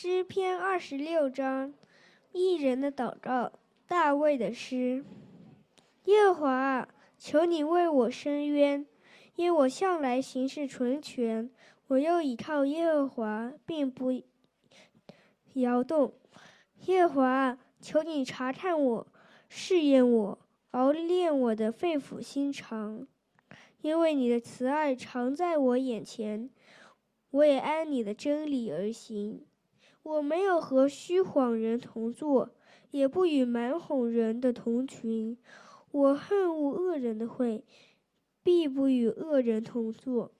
诗篇二十六章，一人的祷告，大卫的诗。耶和华，求你为我伸冤，因我向来行事纯全，我又倚靠耶和华，并不摇动。耶和华，求你查看我，试验我，熬炼我的肺腑心肠，因为你的慈爱常在我眼前，我也按你的真理而行。我没有和虚谎人同坐，也不与蛮哄人的同群。我恨恶恶人的会，必不与恶人同坐。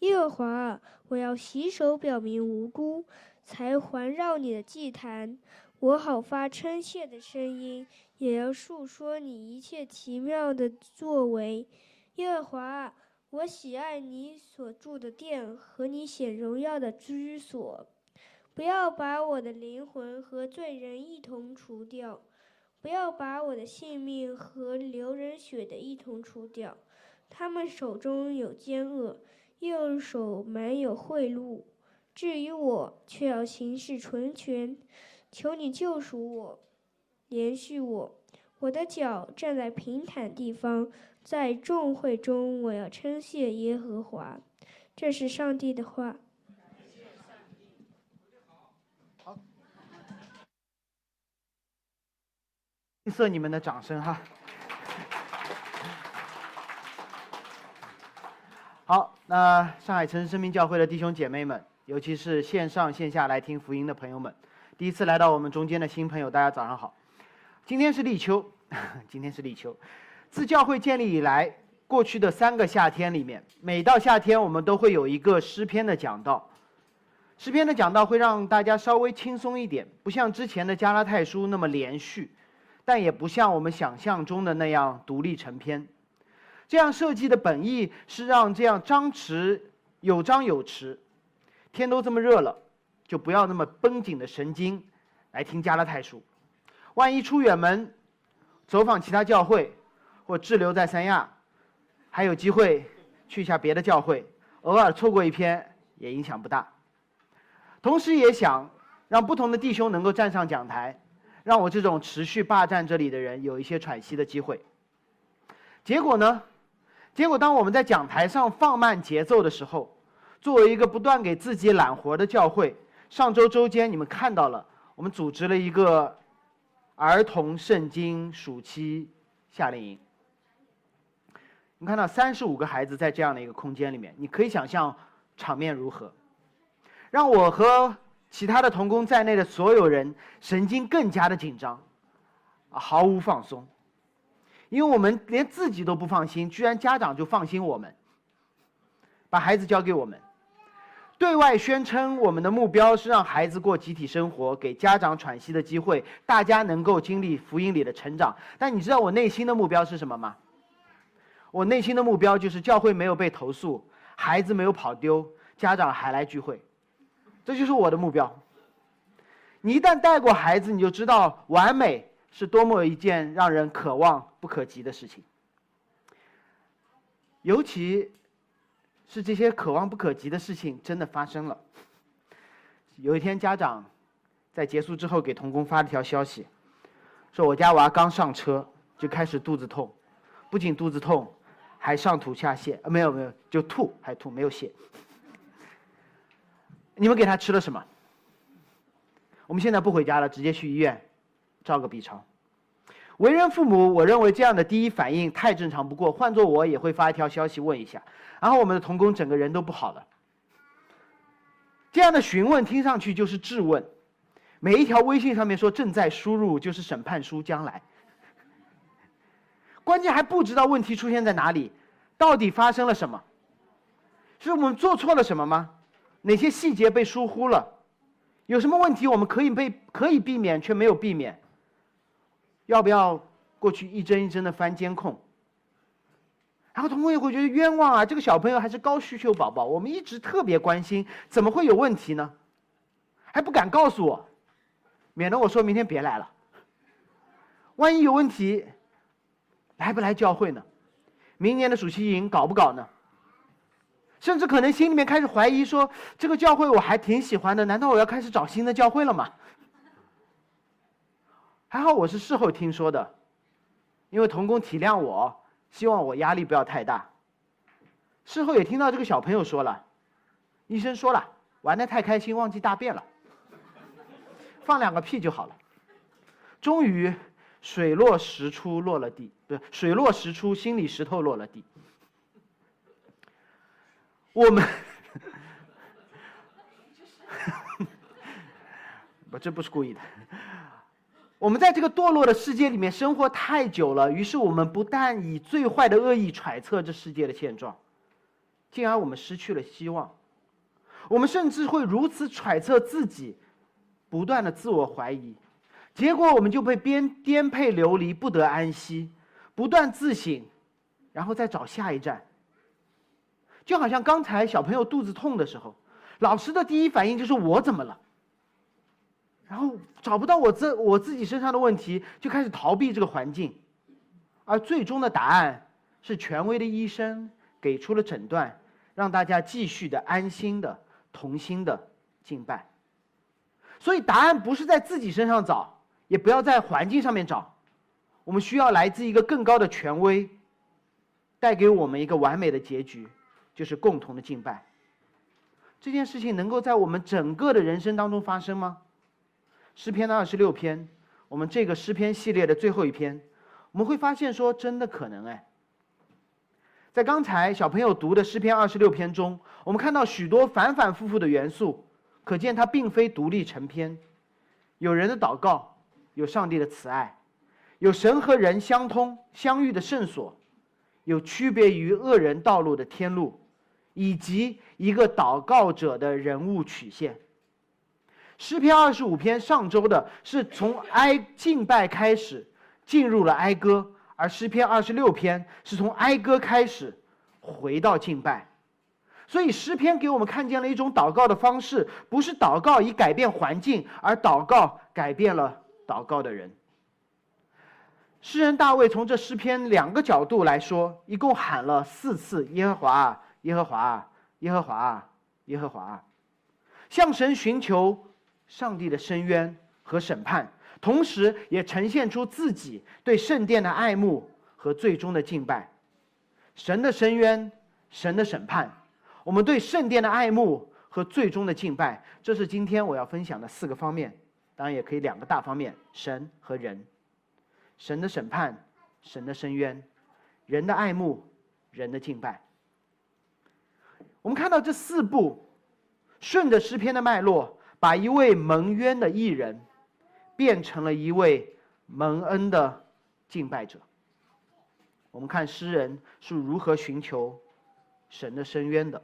耶和华，我要洗手表明无辜，才环绕你的祭坛。我好发称谢的声音，也要述说你一切奇妙的作为。耶和华，我喜爱你所住的殿和你显荣耀的居所。不要把我的灵魂和罪人一同除掉，不要把我的性命和流人血的一同除掉。他们手中有奸恶，右手满有贿赂。至于我，却要行事纯全。求你救赎我，连续我。我的脚站在平坦地方，在众会中，我要称谢耶和华。这是上帝的话。吝啬你们的掌声哈！好，那上海城市生命教会的弟兄姐妹们，尤其是线上线下来听福音的朋友们，第一次来到我们中间的新朋友，大家早上好。今天是立秋，今天是立秋。自教会建立以来，过去的三个夏天里面，每到夏天我们都会有一个诗篇的讲道。诗篇的讲道会让大家稍微轻松一点，不像之前的加拉太书那么连续。但也不像我们想象中的那样独立成篇，这样设计的本意是让这样张弛有张有弛。天都这么热了，就不要那么绷紧的神经来听加拉太书。万一出远门，走访其他教会，或滞留在三亚，还有机会去一下别的教会，偶尔错过一篇也影响不大。同时也想让不同的弟兄能够站上讲台。让我这种持续霸占这里的人有一些喘息的机会。结果呢？结果当我们在讲台上放慢节奏的时候，作为一个不断给自己揽活的教会，上周周间你们看到了，我们组织了一个儿童圣经暑期夏令营。你看到三十五个孩子在这样的一个空间里面，你可以想象场面如何？让我和。其他的童工在内的所有人神经更加的紧张，毫无放松，因为我们连自己都不放心，居然家长就放心我们，把孩子交给我们，对外宣称我们的目标是让孩子过集体生活，给家长喘息的机会，大家能够经历福音里的成长。但你知道我内心的目标是什么吗？我内心的目标就是教会没有被投诉，孩子没有跑丢，家长还来聚会。这就是我的目标。你一旦带过孩子，你就知道完美是多么一件让人可望不可及的事情。尤其是这些可望不可及的事情真的发生了。有一天，家长在结束之后给童工发了条消息，说我家娃刚上车就开始肚子痛，不仅肚子痛，还上吐下泻。啊，没有没有，就吐还吐，没有泻。你们给他吃了什么？我们现在不回家了，直接去医院照个 B 超。为人父母，我认为这样的第一反应太正常不过。换做我也会发一条消息问一下，然后我们的童工整个人都不好了。这样的询问听上去就是质问，每一条微信上面说正在输入就是审判书将来。关键还不知道问题出现在哪里，到底发生了什么？是我们做错了什么吗？哪些细节被疏忽了？有什么问题我们可以被可以避免却没有避免？要不要过去一帧一帧的翻监控？然后童工也会觉得冤枉啊！这个小朋友还是高需求宝宝，我们一直特别关心，怎么会有问题呢？还不敢告诉我，免得我说明天别来了。万一有问题，来不来教会呢？明年的暑期营搞不搞呢？甚至可能心里面开始怀疑说：这个教会我还挺喜欢的，难道我要开始找新的教会了吗？还好我是事后听说的，因为童工体谅我，希望我压力不要太大。事后也听到这个小朋友说了，医生说了，玩的太开心忘记大便了，放两个屁就好了。终于水落石出落了地，不是水落石出，心里石头落了地。我们，不，这不是故意的。我们在这个堕落的世界里面生活太久了，于是我们不但以最坏的恶意揣测这世界的现状，进而我们失去了希望。我们甚至会如此揣测自己，不断的自我怀疑，结果我们就被颠颠沛流离，不得安息，不断自省，然后再找下一站。就好像刚才小朋友肚子痛的时候，老师的第一反应就是我怎么了？然后找不到我自我自己身上的问题，就开始逃避这个环境，而最终的答案是权威的医生给出了诊断，让大家继续的安心的同心的敬拜。所以答案不是在自己身上找，也不要在环境上面找，我们需要来自一个更高的权威，带给我们一个完美的结局。就是共同的敬拜。这件事情能够在我们整个的人生当中发生吗？诗篇的二十六篇，我们这个诗篇系列的最后一篇，我们会发现说，真的可能哎。在刚才小朋友读的诗篇二十六篇中，我们看到许多反反复复的元素，可见它并非独立成篇。有人的祷告，有上帝的慈爱，有神和人相通相遇的圣所，有区别于恶人道路的天路。以及一个祷告者的人物曲线。诗篇二十五篇上周的是从哀敬拜开始，进入了哀歌，而诗篇二十六篇是从哀歌开始，回到敬拜。所以诗篇给我们看见了一种祷告的方式，不是祷告以改变环境，而祷告改变了祷告的人。诗人大卫从这诗篇两个角度来说，一共喊了四次耶和华。耶和华，耶和华，耶和华，向神寻求上帝的深渊和审判，同时也呈现出自己对圣殿的爱慕和最终的敬拜。神的深渊，神的审判，我们对圣殿的爱慕和最终的敬拜，这是今天我要分享的四个方面。当然，也可以两个大方面：神和人。神的审判，神的深渊，人的爱慕，人的敬拜。我们看到这四步，顺着诗篇的脉络，把一位蒙冤的艺人，变成了一位蒙恩的敬拜者。我们看诗人是如何寻求神的深渊的。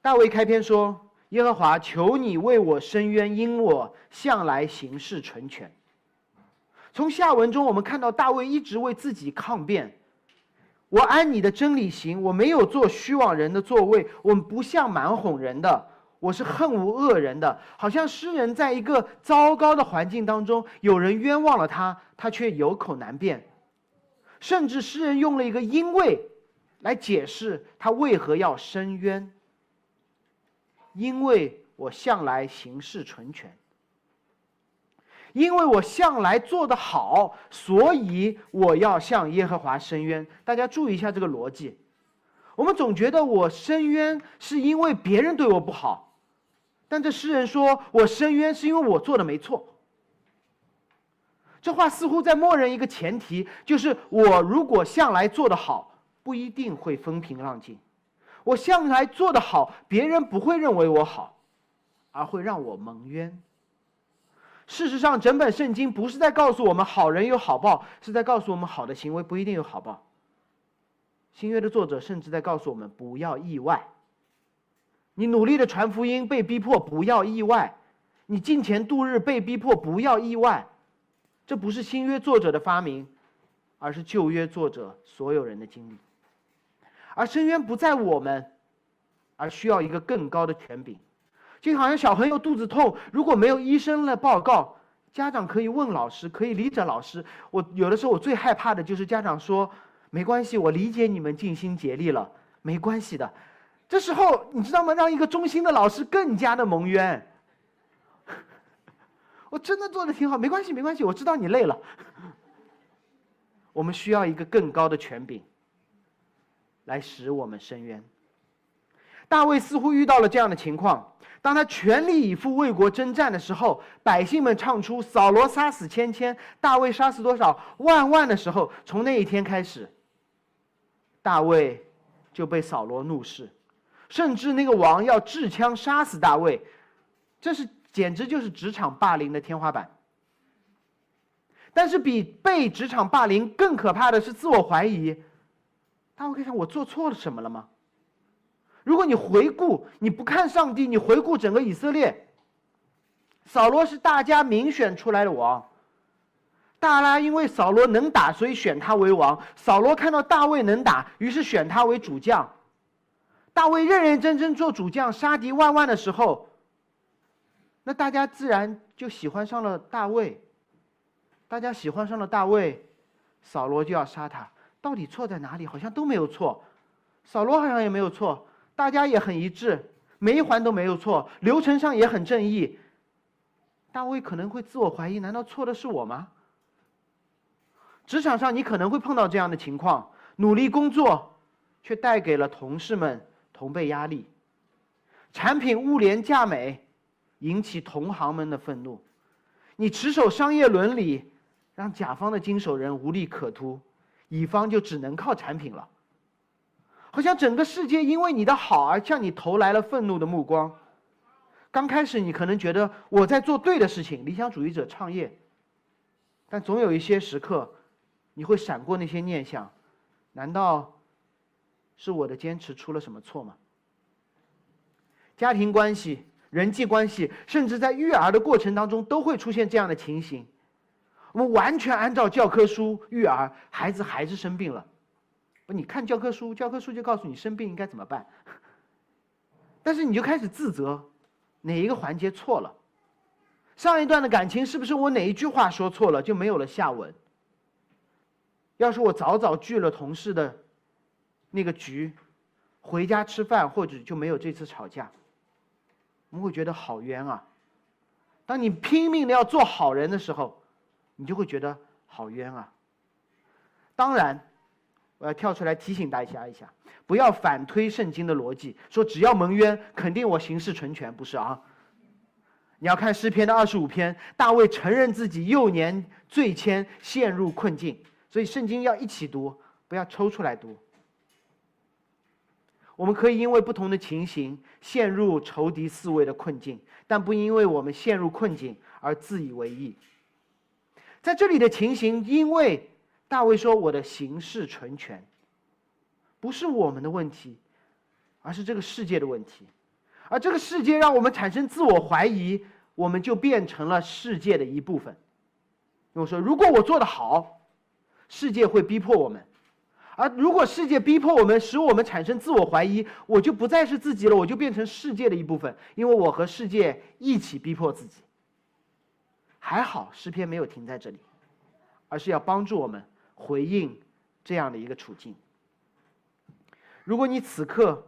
大卫开篇说：“耶和华，求你为我伸冤，因我向来行事纯全。”从下文中，我们看到大卫一直为自己抗辩。我按你的真理行，我没有做虚妄人的座位，我们不像蛮哄人的，我是恨无恶人的。好像诗人在一个糟糕的环境当中，有人冤枉了他，他却有口难辩。甚至诗人用了一个“因为”来解释他为何要申冤。因为我向来行事纯全。因为我向来做得好，所以我要向耶和华申冤。大家注意一下这个逻辑。我们总觉得我申冤是因为别人对我不好，但这诗人说我申冤是因为我做的没错。这话似乎在默认一个前提，就是我如果向来做得好，不一定会风平浪静。我向来做得好，别人不会认为我好，而会让我蒙冤。事实上，整本圣经不是在告诉我们好人有好报，是在告诉我们好的行为不一定有好报。新约的作者甚至在告诉我们不要意外。你努力的传福音被逼迫，不要意外；你金钱度日被逼迫，不要意外。这不是新约作者的发明，而是旧约作者所有人的经历。而深渊不在我们，而需要一个更高的权柄。就好像小朋友肚子痛，如果没有医生的报告，家长可以问老师，可以理解老师。我有的时候我最害怕的就是家长说：“没关系，我理解你们尽心竭力了，没关系的。这时候你知道吗？让一个忠心的老师更加的蒙冤。我真的做的挺好，没关系，没关系。我知道你累了。我们需要一个更高的权柄，来使我们伸冤。大卫似乎遇到了这样的情况：当他全力以赴为国征战的时候，百姓们唱出“扫罗杀死千千，大卫杀死多少万万”的时候，从那一天开始，大卫就被扫罗怒视。甚至那个王要掷枪杀死大卫，这是简直就是职场霸凌的天花板。但是比被职场霸凌更可怕的是自我怀疑。大卫可以想：我做错了什么了吗？如果你回顾，你不看上帝，你回顾整个以色列，扫罗是大家民选出来的王。大拉因为扫罗能打，所以选他为王。扫罗看到大卫能打，于是选他为主将。大卫认认真真做主将，杀敌万万的时候，那大家自然就喜欢上了大卫。大家喜欢上了大卫，扫罗就要杀他。到底错在哪里？好像都没有错，扫罗好像也没有错，大家也很一致，每一环都没有错，流程上也很正义。大卫可能会自我怀疑：难道错的是我吗？职场上你可能会碰到这样的情况：努力工作，却带给了同事们。同辈压力，产品物廉价美，引起同行们的愤怒。你持守商业伦理，让甲方的经手人无利可图，乙方就只能靠产品了。好像整个世界因为你的好而向你投来了愤怒的目光。刚开始你可能觉得我在做对的事情，理想主义者创业。但总有一些时刻，你会闪过那些念想：难道？是我的坚持出了什么错吗？家庭关系、人际关系，甚至在育儿的过程当中，都会出现这样的情形。我们完全按照教科书育儿，孩子还是生病了。你看教科书，教科书就告诉你生病应该怎么办。但是你就开始自责，哪一个环节错了？上一段的感情是不是我哪一句话说错了就没有了下文？要是我早早拒了同事的。那个局，回家吃饭或者就没有这次吵架，我们会觉得好冤啊。当你拼命的要做好人的时候，你就会觉得好冤啊。当然，我要跳出来提醒大家一下，不要反推圣经的逻辑，说只要蒙冤，肯定我行事纯全，不是啊。你要看诗篇的二十五篇，大卫承认自己幼年罪愆，陷入困境，所以圣经要一起读，不要抽出来读。我们可以因为不同的情形陷入仇敌四围的困境，但不因为我们陷入困境而自以为意。在这里的情形，因为大卫说：“我的行事纯全，不是我们的问题，而是这个世界的问题。而这个世界让我们产生自我怀疑，我们就变成了世界的一部分。”我说：“如果我做得好，世界会逼迫我们。”而如果世界逼迫我们，使我们产生自我怀疑，我就不再是自己了，我就变成世界的一部分，因为我和世界一起逼迫自己。还好诗篇没有停在这里，而是要帮助我们回应这样的一个处境。如果你此刻，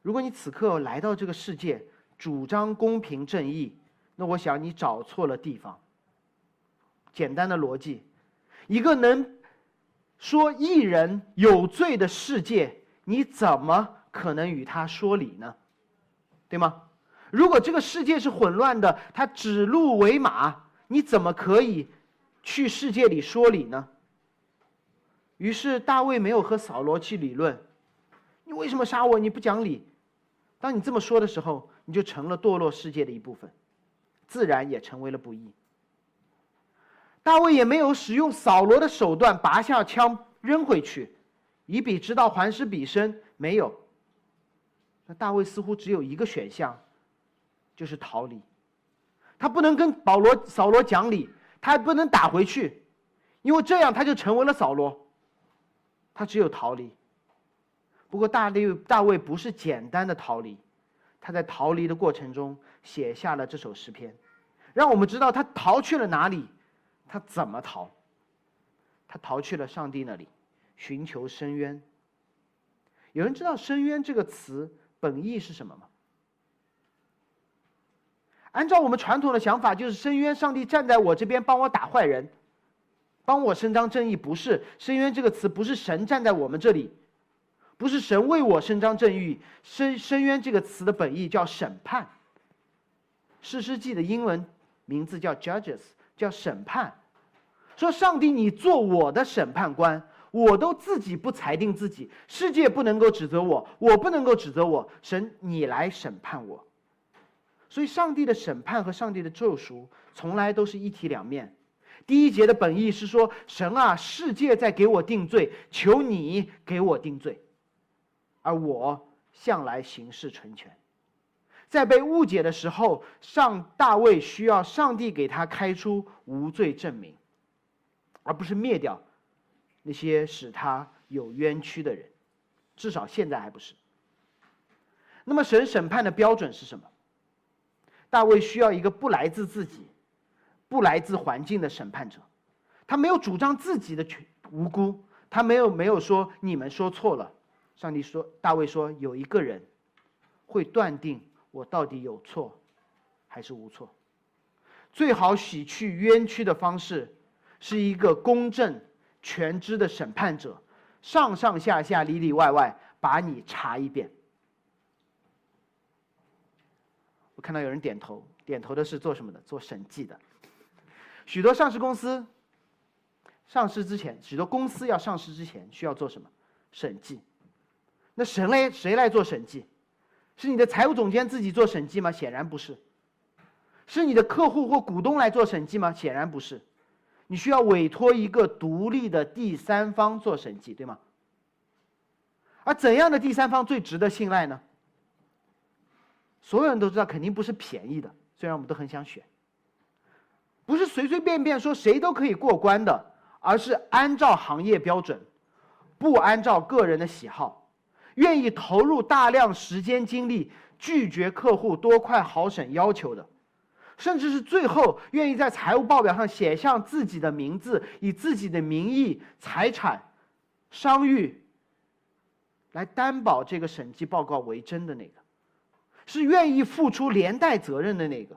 如果你此刻来到这个世界，主张公平正义，那我想你找错了地方。简单的逻辑，一个能。说一人有罪的世界，你怎么可能与他说理呢？对吗？如果这个世界是混乱的，他指鹿为马，你怎么可以去世界里说理呢？于是大卫没有和扫罗去理论，你为什么杀我？你不讲理。当你这么说的时候，你就成了堕落世界的一部分，自然也成为了不义。大卫也没有使用扫罗的手段，拔下枪扔回去，以彼之道还施彼身。没有。那大卫似乎只有一个选项，就是逃离。他不能跟保罗、扫罗讲理，他还不能打回去，因为这样他就成为了扫罗。他只有逃离。不过大卫大卫不是简单的逃离，他在逃离的过程中写下了这首诗篇，让我们知道他逃去了哪里。他怎么逃？他逃去了上帝那里，寻求深渊。有人知道“深渊”这个词本意是什么吗？按照我们传统的想法，就是深渊，上帝站在我这边帮我打坏人，帮我伸张正义。不是“深渊”这个词，不是神站在我们这里，不是神为我伸张正义。深深渊这个词的本意叫审判。诗诗记的英文名字叫 Judges，叫审判。说上帝，你做我的审判官，我都自己不裁定自己，世界不能够指责我，我不能够指责我，神你来审判我。所以，上帝的审判和上帝的救赎从来都是一体两面。第一节的本意是说，神啊，世界在给我定罪，求你给我定罪，而我向来行事纯全。在被误解的时候，上大卫需要上帝给他开出无罪证明，而不是灭掉那些使他有冤屈的人。至少现在还不是。那么，神审判的标准是什么？大卫需要一个不来自自己、不来自环境的审判者，他没有主张自己的全无辜，他没有没有说你们说错了。上帝说，大卫说有一个人会断定我到底有错还是无错。最好洗去冤屈的方式是一个公正全知的审判者，上上下下里里外外把你查一遍。看到有人点头，点头的是做什么的？做审计的。许多上市公司上市之前，许多公司要上市之前需要做什么？审计。那谁来谁来做审计？是你的财务总监自己做审计吗？显然不是。是你的客户或股东来做审计吗？显然不是。你需要委托一个独立的第三方做审计，对吗？而怎样的第三方最值得信赖呢？所有人都知道，肯定不是便宜的。虽然我们都很想选，不是随随便便说谁都可以过关的，而是按照行业标准，不按照个人的喜好，愿意投入大量时间精力，拒绝客户多快好省要求的，甚至是最后愿意在财务报表上写上自己的名字，以自己的名义、财产、商誉来担保这个审计报告为真的那个。是愿意付出连带责任的那个，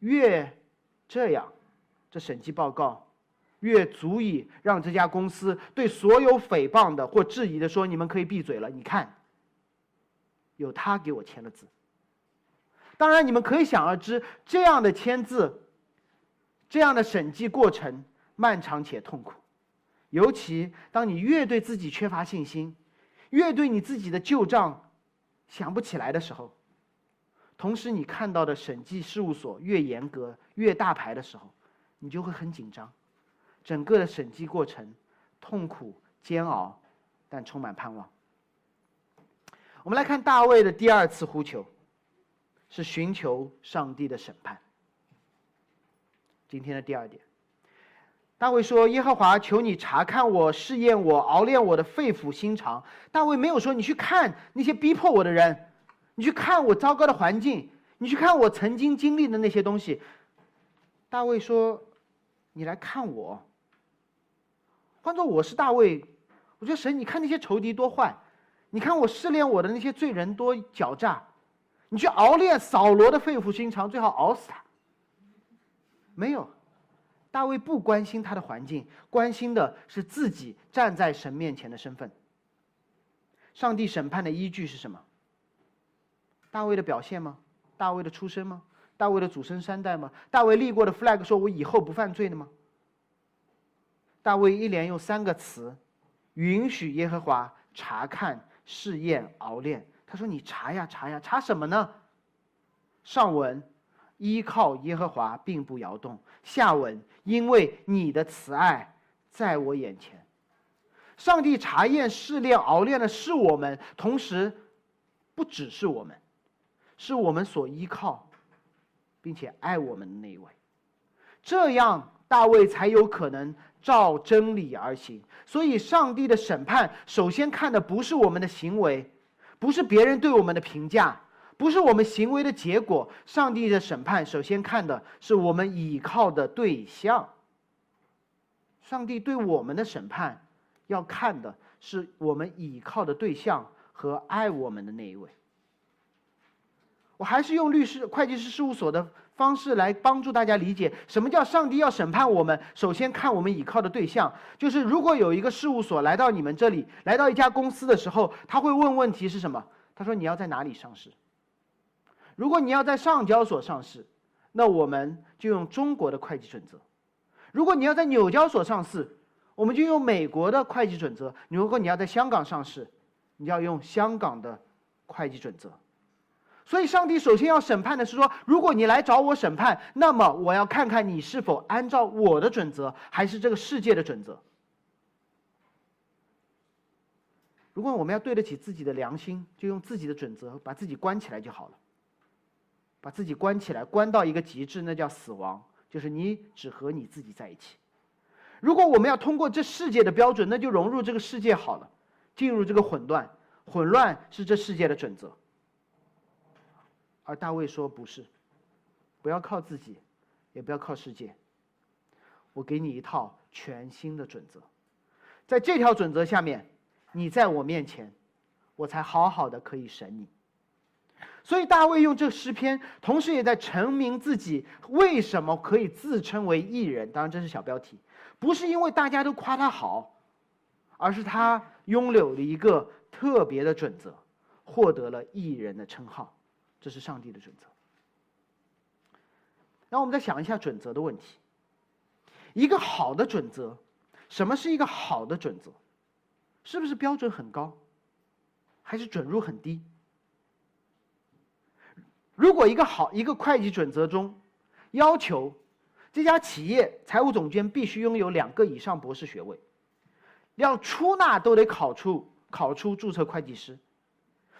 越这样，这审计报告越足以让这家公司对所有诽谤的或质疑的说：“你们可以闭嘴了。”你看，有他给我签了字。当然，你们可以想而知，这样的签字，这样的审计过程漫长且痛苦，尤其当你越对自己缺乏信心，越对你自己的旧账。想不起来的时候，同时你看到的审计事务所越严格、越大牌的时候，你就会很紧张。整个的审计过程痛苦煎熬，但充满盼望。我们来看大卫的第二次呼求，是寻求上帝的审判。今天的第二点，大卫说：“耶和华，求你查看我，试验我，熬炼我的肺腑心肠。”大卫没有说：“你去看那些逼迫我的人，你去看我糟糕的环境，你去看我曾经经历的那些东西。”大卫说：“你来看我。”换做我是大卫，我觉得神，你看那些仇敌多坏，你看我试炼我的那些罪人多狡诈，你去熬炼扫罗的肺腑心肠，最好熬死他。没有。大卫不关心他的环境，关心的是自己站在神面前的身份。上帝审判的依据是什么？大卫的表现吗？大卫的出身吗？大卫的祖孙三代吗？大卫立过的 flag 说“我以后不犯罪”的吗？大卫一连用三个词，允许耶和华查看、试验、熬炼。他说：“你查呀查呀，查什么呢？”上文。依靠耶和华并不摇动。下文，因为你的慈爱在我眼前。上帝查验、试炼、熬炼的是我们，同时不只是我们，是我们所依靠，并且爱我们的那一位。这样，大卫才有可能照真理而行。所以，上帝的审判首先看的不是我们的行为，不是别人对我们的评价。不是我们行为的结果，上帝的审判首先看的是我们倚靠的对象。上帝对我们的审判，要看的是我们倚靠的对象和爱我们的那一位。我还是用律师、会计师事务所的方式来帮助大家理解什么叫上帝要审判我们。首先看我们倚靠的对象，就是如果有一个事务所来到你们这里，来到一家公司的时候，他会问问题是什么？他说你要在哪里上市？如果你要在上交所上市，那我们就用中国的会计准则；如果你要在纽交所上市，我们就用美国的会计准则；如果你要在香港上市，你要用香港的会计准则。所以，上帝首先要审判的是说：如果你来找我审判，那么我要看看你是否按照我的准则，还是这个世界的准则。如果我们要对得起自己的良心，就用自己的准则把自己关起来就好了。把自己关起来，关到一个极致，那叫死亡，就是你只和你自己在一起。如果我们要通过这世界的标准，那就融入这个世界好了，进入这个混乱，混乱是这世界的准则。而大卫说：“不是，不要靠自己，也不要靠世界。我给你一套全新的准则，在这条准则下面，你在我面前，我才好好的可以审你。所以大卫用这诗篇，同时也在陈明自己为什么可以自称为艺人。当然，这是小标题，不是因为大家都夸他好，而是他拥有了一个特别的准则，获得了艺人的称号。”这是上帝的准则。那我们再想一下准则的问题。一个好的准则，什么是一个好的准则？是不是标准很高，还是准入很低？如果一个好一个会计准则中要求这家企业财务总监必须拥有两个以上博士学位，要出纳都得考出考出注册会计师。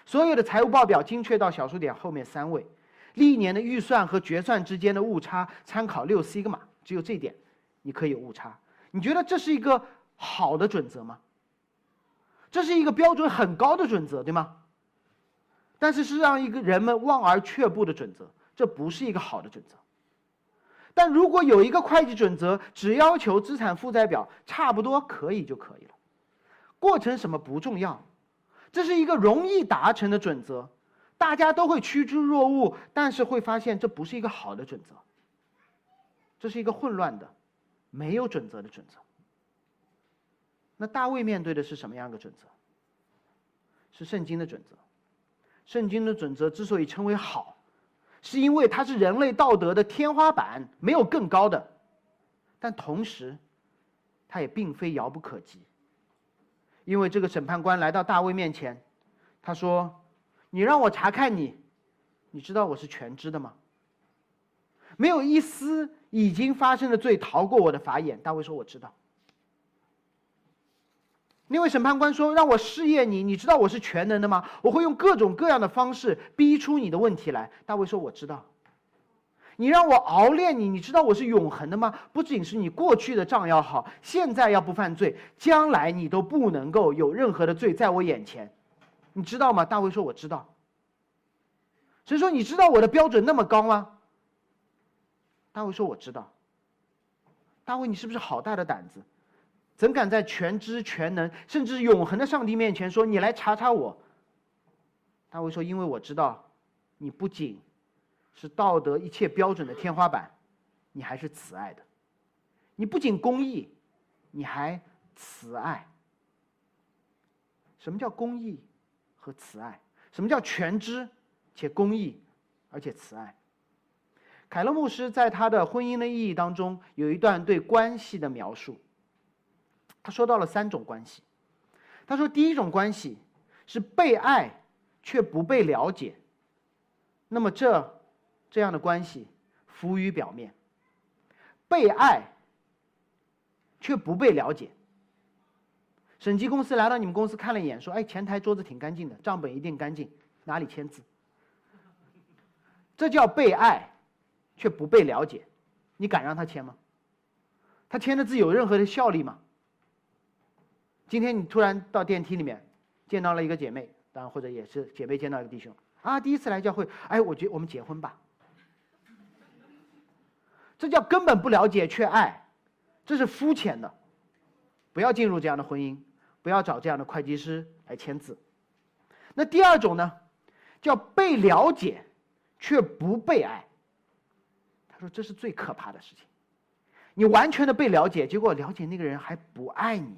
所有的财务报表精确到小数点后面三位，历年的预算和决算之间的误差参考六西格玛，只有这点你可以有误差。你觉得这是一个好的准则吗？这是一个标准很高的准则，对吗？但是是让一个人们望而却步的准则，这不是一个好的准则。但如果有一个会计准则，只要求资产负债表差不多可以就可以了，过程什么不重要。这是一个容易达成的准则，大家都会趋之若鹜，但是会发现这不是一个好的准则。这是一个混乱的、没有准则的准则。那大卫面对的是什么样的准则？是圣经的准则。圣经的准则之所以称为好，是因为它是人类道德的天花板，没有更高的。但同时，它也并非遥不可及。因为这个审判官来到大卫面前，他说：“你让我查看你，你知道我是全知的吗？没有一丝已经发生的罪逃过我的法眼。”大卫说：“我知道。”那位审判官说：“让我试验你，你知道我是全能的吗？我会用各种各样的方式逼出你的问题来。”大卫说：“我知道。”你让我熬练你，你知道我是永恒的吗？不仅是你过去的账要好，现在要不犯罪，将来你都不能够有任何的罪在我眼前，你知道吗？大卫说：“我知道。”所以说：“你知道我的标准那么高吗？”大卫说：“我知道。”大卫，你是不是好大的胆子？怎敢在全知全能甚至永恒的上帝面前说你来查查我？大卫说：“因为我知道，你不仅……”是道德一切标准的天花板，你还是慈爱的。你不仅公义，你还慈爱。什么叫公义和慈爱？什么叫全知且公义而且慈爱？凯勒牧师在他的《婚姻的意义》当中有一段对关系的描述。他说到了三种关系。他说，第一种关系是被爱却不被了解。那么这。这样的关系浮于表面，被爱却不被了解。审计公司来到你们公司看了一眼，说：“哎，前台桌子挺干净的，账本一定干净，哪里签字？”这叫被爱却不被了解，你敢让他签吗？他签的字有任何的效力吗？今天你突然到电梯里面见到了一个姐妹，当然或者也是姐妹见到一个弟兄啊，第一次来教会，哎，我觉我们结婚吧。这叫根本不了解却爱，这是肤浅的，不要进入这样的婚姻，不要找这样的会计师来签字。那第二种呢，叫被了解却不被爱。他说这是最可怕的事情，你完全的被了解，结果了解那个人还不爱你。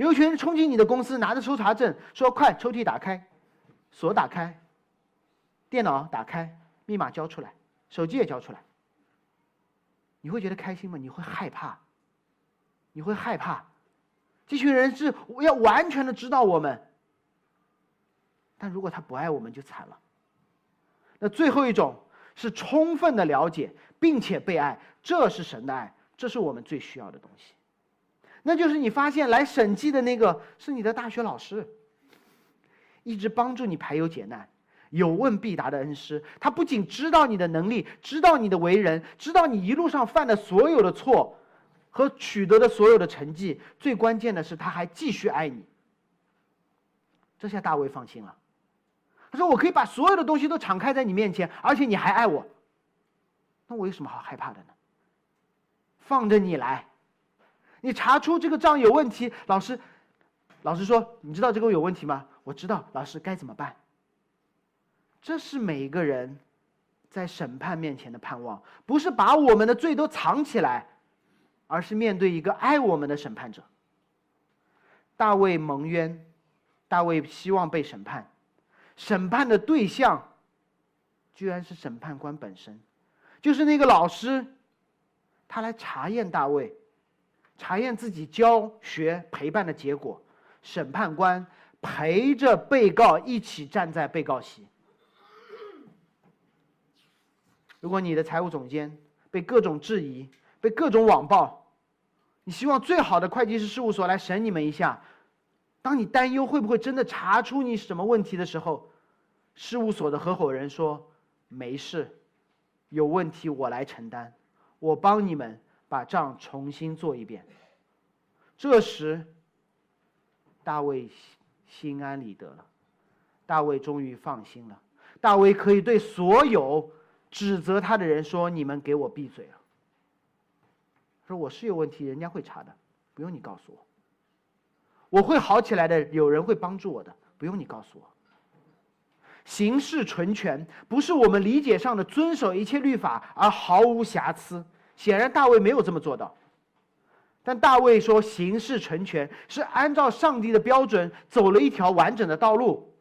有一群人冲进你的公司，拿着搜查证说：“快，抽屉打开，锁打开，电脑打开，密码交出来，手机也交出来。”你会觉得开心吗？你会害怕？你会害怕？这群人是要完全的知道我们，但如果他不爱我们，就惨了。那最后一种是充分的了解并且被爱，这是神的爱，这是我们最需要的东西。那就是你发现来审计的那个是你的大学老师，一直帮助你排忧解难、有问必答的恩师。他不仅知道你的能力，知道你的为人，知道你一路上犯的所有的错和取得的所有的成绩。最关键的是，他还继续爱你。这下大卫放心了。他说：“我可以把所有的东西都敞开在你面前，而且你还爱我。那我有什么好害怕的呢？放着你来。”你查出这个账有问题，老师，老师说，你知道这个有问题吗？我知道，老师该怎么办？这是每一个人在审判面前的盼望，不是把我们的罪都藏起来，而是面对一个爱我们的审判者。大卫蒙冤，大卫希望被审判，审判的对象居然是审判官本身，就是那个老师，他来查验大卫。查验自己教学陪伴的结果，审判官陪着被告一起站在被告席。如果你的财务总监被各种质疑，被各种网暴，你希望最好的会计师事务所来审你们一下。当你担忧会不会真的查出你什么问题的时候，事务所的合伙人说：“没事，有问题我来承担，我帮你们。”把账重新做一遍。这时，大卫心安理得了，大卫终于放心了。大卫可以对所有指责他的人说：“你们给我闭嘴了。”说：“我是有问题，人家会查的，不用你告诉我。我会好起来的，有人会帮助我的，不用你告诉我。”行事纯全，不是我们理解上的遵守一切律法而毫无瑕疵。显然大卫没有这么做到，但大卫说行事成全是按照上帝的标准走了一条完整的道路，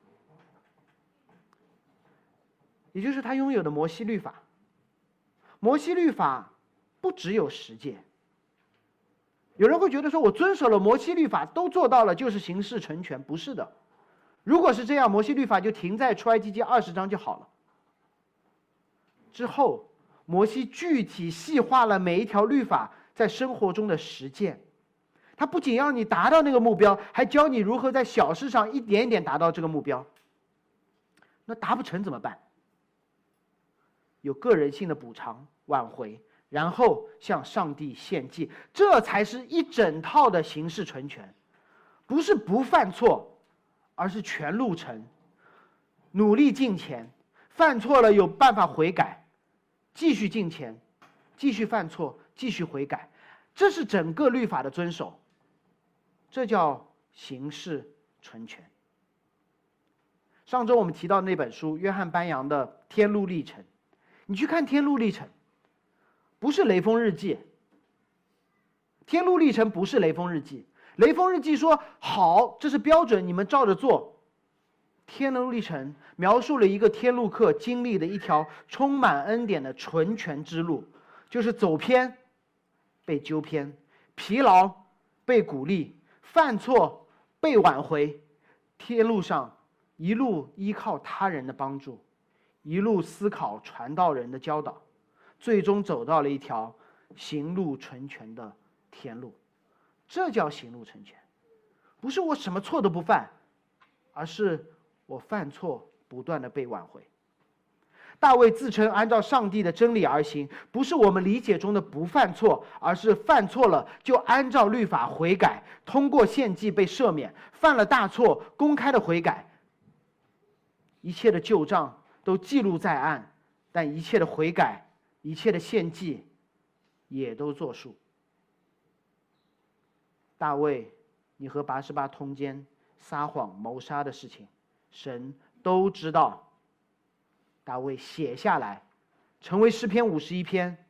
也就是他拥有的摩西律法。摩西律法不只有十诫。有人会觉得说，我遵守了摩西律法都做到了，就是行事成全，不是的。如果是这样，摩西律法就停在出埃及记二十章就好了。之后。摩西具体细化了每一条律法在生活中的实践，他不仅让你达到那个目标，还教你如何在小事上一点一点达到这个目标。那达不成怎么办？有个人性的补偿挽回，然后向上帝献祭，这才是一整套的形式成全，不是不犯错，而是全路程努力进前，犯错了有办法悔改。继续进前，继续犯错，继续悔改，这是整个律法的遵守。这叫行事纯全。上周我们提到那本书，约翰班扬的《天路历程》，你去看《天路历程》，不是雷锋日记。《天路历程》不是雷锋日记，雷锋日记说好，这是标准，你们照着做。天路历程描述了一个天路客经历的一条充满恩典的纯全之路，就是走偏，被纠偏，疲劳，被鼓励，犯错，被挽回，天路上一路依靠他人的帮助，一路思考传道人的教导，最终走到了一条行路纯全的天路，这叫行路成全，不是我什么错都不犯，而是。我犯错，不断的被挽回。大卫自称按照上帝的真理而行，不是我们理解中的不犯错，而是犯错了就按照律法悔改，通过献祭被赦免；犯了大错，公开的悔改。一切的旧账都记录在案，但一切的悔改、一切的献祭，也都作数。大卫你和拔示巴通奸、撒谎、谋杀的事情，神都知道。大卫写下来，成为诗篇五十一篇，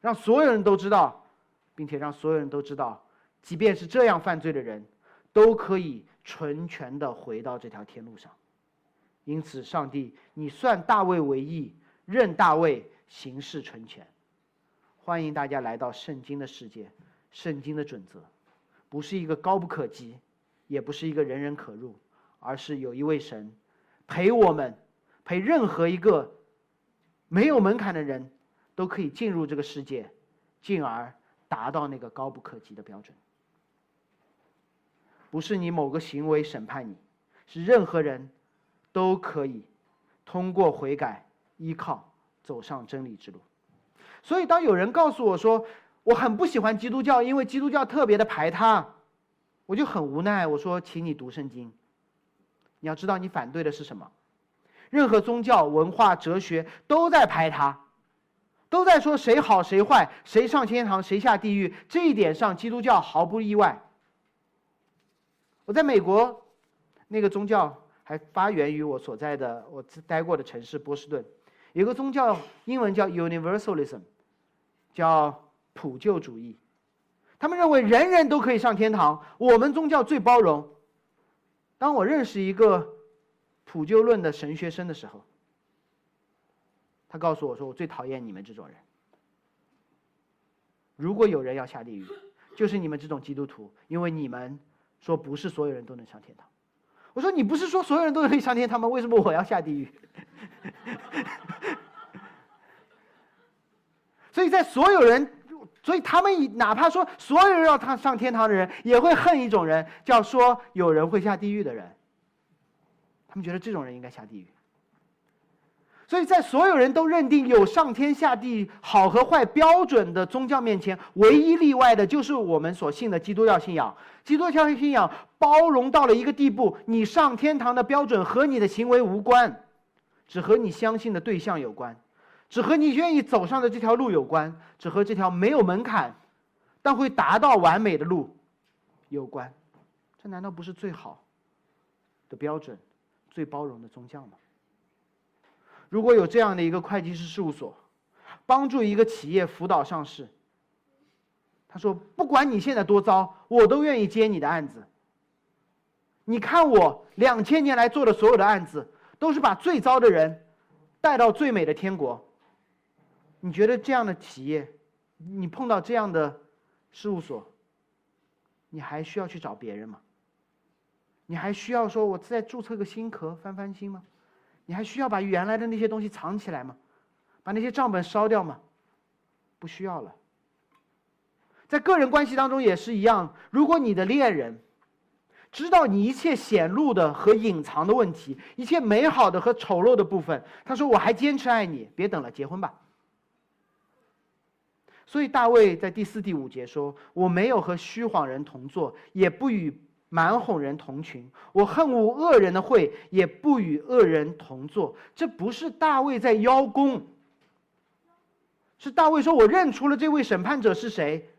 让所有人都知道，并且让所有人都知道，即便是这样犯罪的人，都可以纯全的回到这条天路上。因此，上帝，你算大卫为义，任大卫行事纯全。欢迎大家来到圣经的世界，圣经的准则，不是一个高不可及，也不是一个人人可入，而是有一位神陪我们。陪任何一个没有门槛的人都可以进入这个世界，进而达到那个高不可及的标准。不是你某个行为审判你，是任何人都可以通过悔改、依靠走上真理之路。所以，当有人告诉我说我很不喜欢基督教，因为基督教特别的排他，我就很无奈。我说，请你读圣经。你要知道，你反对的是什么？任何宗教、文化、哲学都在排他，都在说谁好谁坏，谁上天堂谁下地狱。这一点上，基督教毫不意外。我在美国，那个宗教还发源于我所在的我待过的城市波士顿，有个宗教，英文叫 Universalism，叫普救主义。他们认为人人都可以上天堂，我们宗教最包容。当我认识一个。普救论的神学生的时候，他告诉我说：“我最讨厌你们这种人。如果有人要下地狱，就是你们这种基督徒，因为你们说不是所有人都能上天堂。”我说：“你不是说所有人都可以上天堂吗？为什么我要下地狱？” 所以在所有人，所以他们哪怕说所有人要他上天堂的人，也会恨一种人，叫说有人会下地狱的人。他们觉得这种人应该下地狱，所以在所有人都认定有上天下地好和坏标准的宗教面前，唯一例外的就是我们所信的基督教信仰。基督教信仰包容到了一个地步，你上天堂的标准和你的行为无关，只和你相信的对象有关，只和你愿意走上的这条路有关，只和这条没有门槛，但会达到完美的路有关。这难道不是最好的标准？最包容的宗教吗？如果有这样的一个会计师事务所，帮助一个企业辅导上市，他说：“不管你现在多糟，我都愿意接你的案子。你看我两千年来做的所有的案子，都是把最糟的人带到最美的天国。你觉得这样的企业，你碰到这样的事务所，你还需要去找别人吗？”你还需要说，我再注册个新壳翻翻新吗？你还需要把原来的那些东西藏起来吗？把那些账本烧掉吗？不需要了。在个人关系当中也是一样，如果你的恋人知道你一切显露的和隐藏的问题，一切美好的和丑陋的部分，他说我还坚持爱你，别等了，结婚吧。所以大卫在第四、第五节说：“我没有和虚谎人同坐，也不与。”蛮哄人同群，我恨恶恶人的会，也不与恶人同坐。这不是大卫在邀功，是大卫说：“我认出了这位审判者是谁，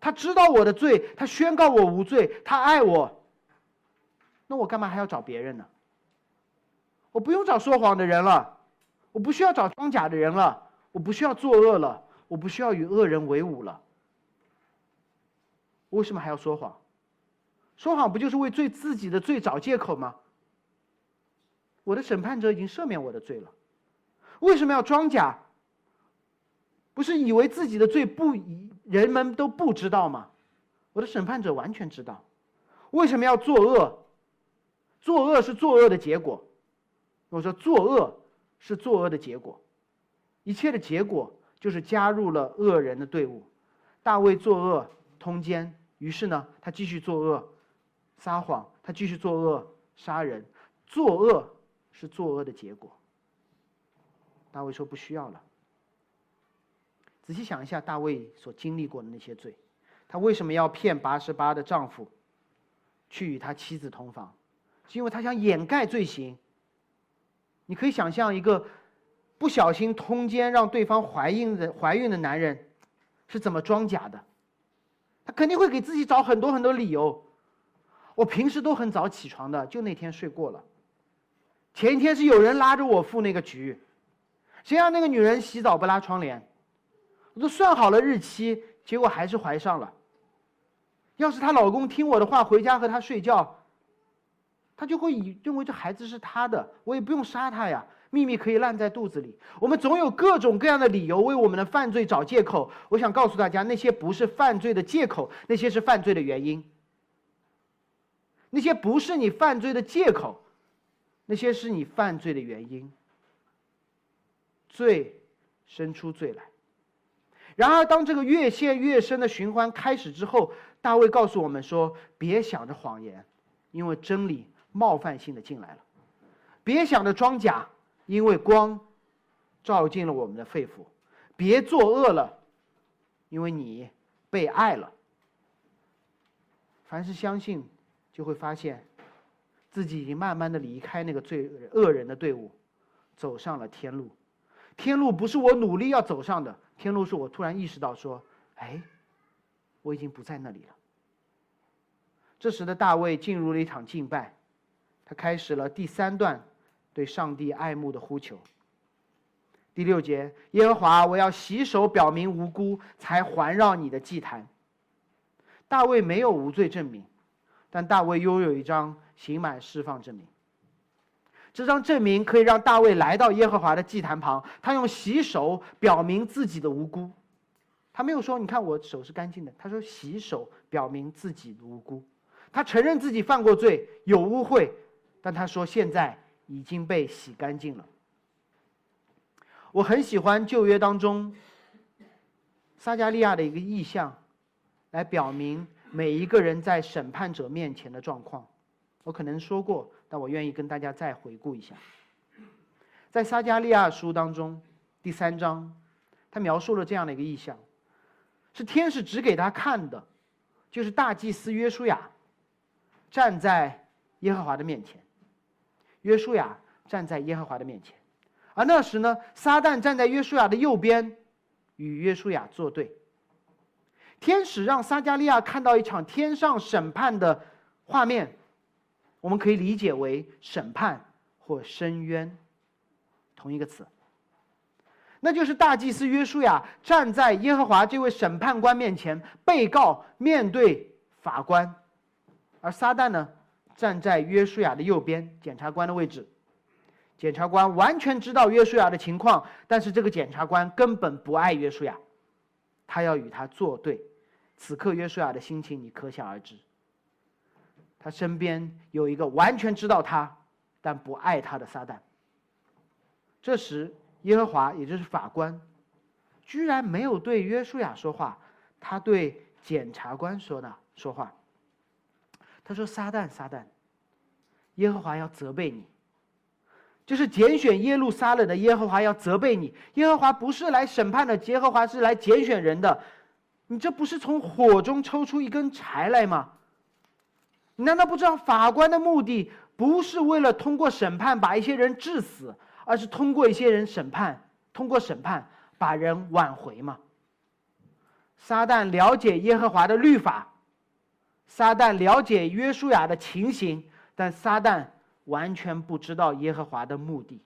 他知道我的罪，他宣告我无罪，他爱我。那我干嘛还要找别人呢？我不用找说谎的人了，我不需要找装假的人了，我不需要作恶了，我不需要与恶人为伍了。为什么还要说谎？”说谎不就是为罪自己的罪找借口吗？我的审判者已经赦免我的罪了，为什么要装假？不是以为自己的罪不人们都不知道吗？我的审判者完全知道，为什么要作恶？作恶是作恶的结果。我说作恶是作恶的结果，一切的结果就是加入了恶人的队伍。大卫作恶通奸，于是呢，他继续作恶。撒谎，他继续作恶，杀人，作恶是作恶的结果。大卫说不需要了。仔细想一下，大卫所经历过的那些罪，他为什么要骗八十八的丈夫去与他妻子同房？是因为他想掩盖罪行。你可以想象一个不小心通奸让对方怀孕的怀孕的男人是怎么装假的？他肯定会给自己找很多很多理由。我平时都很早起床的，就那天睡过了。前一天是有人拉着我赴那个局，谁让那个女人洗澡不拉窗帘？我都算好了日期，结果还是怀上了。要是她老公听我的话，回家和她睡觉，她就会以认为这孩子是她的，我也不用杀他呀，秘密可以烂在肚子里。我们总有各种各样的理由为我们的犯罪找借口。我想告诉大家，那些不是犯罪的借口，那些是犯罪的原因。那些不是你犯罪的借口，那些是你犯罪的原因。罪生出罪来。然而，当这个越陷越深的循环开始之后，大卫告诉我们说：“别想着谎言，因为真理冒犯性的进来了；别想着装假，因为光照进了我们的肺腑；别作恶了，因为你被爱了。凡是相信。”就会发现，自己已经慢慢的离开那个罪恶人的队伍，走上了天路。天路不是我努力要走上的，天路是我突然意识到说：“哎，我已经不在那里了。”这时的大卫进入了一场敬拜，他开始了第三段对上帝爱慕的呼求。第六节，耶和华，我要洗手表明无辜，才环绕你的祭坛。大卫没有无罪证明。但大卫拥有一张刑满释放证明。这张证明可以让大卫来到耶和华的祭坛旁，他用洗手表明自己的无辜。他没有说“你看我手是干净的”，他说“洗手表明自己无辜”。他承认自己犯过罪，有污秽，但他说现在已经被洗干净了。我很喜欢旧约当中撒加利亚的一个意象，来表明。每一个人在审判者面前的状况，我可能说过，但我愿意跟大家再回顾一下。在撒加利亚书当中，第三章，他描述了这样的一个意象：是天使指给他看的，就是大祭司约书亚站在耶和华的面前。约书亚站在耶和华的面前，而那时呢，撒旦站在约书亚的右边，与约书亚作对。天使让撒加利亚看到一场天上审判的画面，我们可以理解为审判或深渊，同一个词。那就是大祭司约书亚站在耶和华这位审判官面前，被告面对法官，而撒旦呢站在约书亚的右边，检察官的位置。检察官完全知道约书亚的情况，但是这个检察官根本不爱约书亚，他要与他作对。此刻约书亚的心情，你可想而知。他身边有一个完全知道他，但不爱他的撒旦。这时，耶和华也就是法官，居然没有对约书亚说话，他对检察官说的说话。他说：“撒旦，撒旦，耶和华要责备你，就是拣选耶路撒冷的耶和华要责备你。耶和华不是来审判的，耶和华是来拣选人的。”你这不是从火中抽出一根柴来吗？你难道不知道法官的目的不是为了通过审判把一些人治死，而是通过一些人审判，通过审判把人挽回吗？撒旦了解耶和华的律法，撒旦了解约书亚的情形，但撒旦完全不知道耶和华的目的。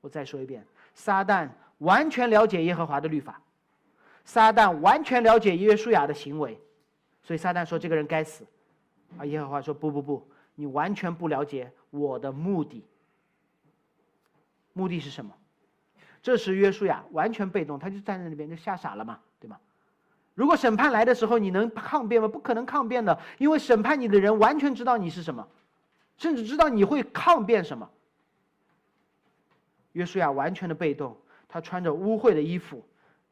我再说一遍，撒旦完全了解耶和华的律法。撒旦完全了解约书亚的行为，所以撒旦说这个人该死，而耶和华说不不不，你完全不了解我的目的。目的是什么？这时约书亚完全被动，他就站在那边就吓傻了嘛，如果审判来的时候你能抗辩吗？不可能抗辩的，因为审判你的人完全知道你是什么，甚至知道你会抗辩什么。约书亚完全的被动，他穿着污秽的衣服。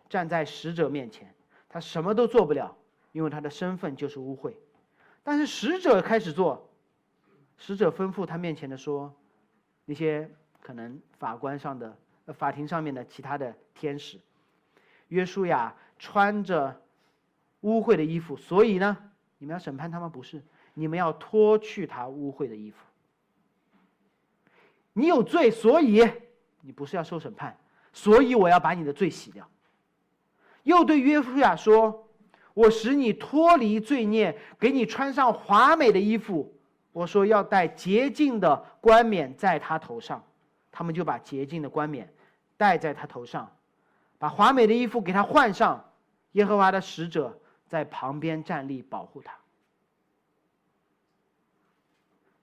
站在使者面前，他什么都做不了，因为他的身份就是污秽。但是使者开始做，使者吩咐他面前的说：“那些可能法官上的、法庭上面的其他的天使，约书亚穿着污秽的衣服，所以呢，你们要审判他吗？不是，你们要脱去他污秽的衣服。你有罪，所以你不是要受审判，所以我要把你的罪洗掉。”又对约书亚说：“我使你脱离罪孽，给你穿上华美的衣服。我说要戴洁净的冠冕在他头上，他们就把洁净的冠冕戴在他头上，把华美的衣服给他换上。耶和华的使者在旁边站立保护他。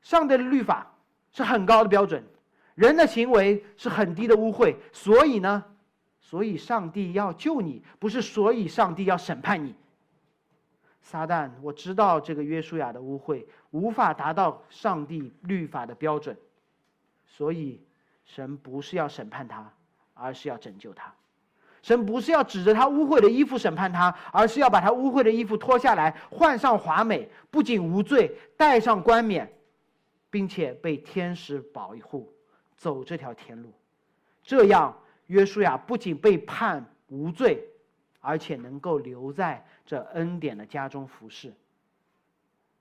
上帝的律法是很高的标准，人的行为是很低的污秽，所以呢，所以上帝要救你，不是所以上帝要审判你。撒旦，我知道这个约书亚的污秽无法达到上帝律法的标准，所以神不是要审判他，而是要拯救他。神不是要指着他污秽的衣服审判他，而是要把他污秽的衣服脱下来，换上华美，不仅无罪，戴上冠冕，并且被天使保护，走这条天路。这样，约书亚不仅被判无罪，而且能够留在。这恩典的家中服侍。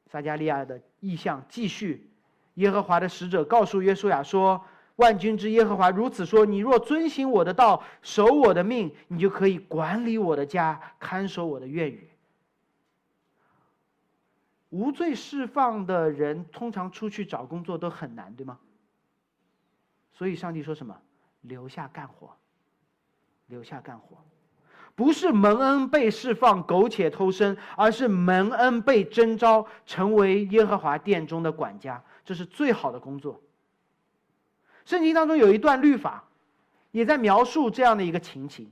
撒加利亚的意象继续，耶和华的使者告诉约书亚说：“万军之耶和华如此说：你若遵行我的道，守我的命，你就可以管理我的家，看守我的院宇。”无罪释放的人通常出去找工作都很难，对吗？所以上帝说什么？留下干活，留下干活。不是蒙恩被释放苟且偷生，而是蒙恩被征召成为耶和华殿中的管家，这是最好的工作。圣经当中有一段律法，也在描述这样的一个情形：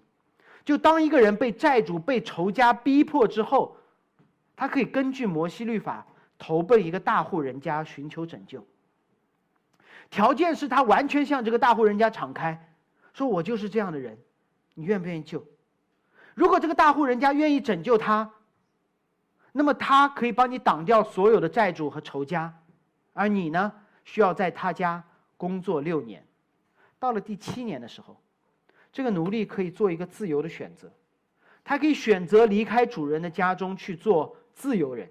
就当一个人被债主、被仇家逼迫之后，他可以根据摩西律法投奔一个大户人家寻求拯救。条件是他完全向这个大户人家敞开，说我就是这样的人，你愿不愿意救？如果这个大户人家愿意拯救他，那么他可以帮你挡掉所有的债主和仇家，而你呢，需要在他家工作六年。到了第七年的时候，这个奴隶可以做一个自由的选择，他可以选择离开主人的家中去做自由人，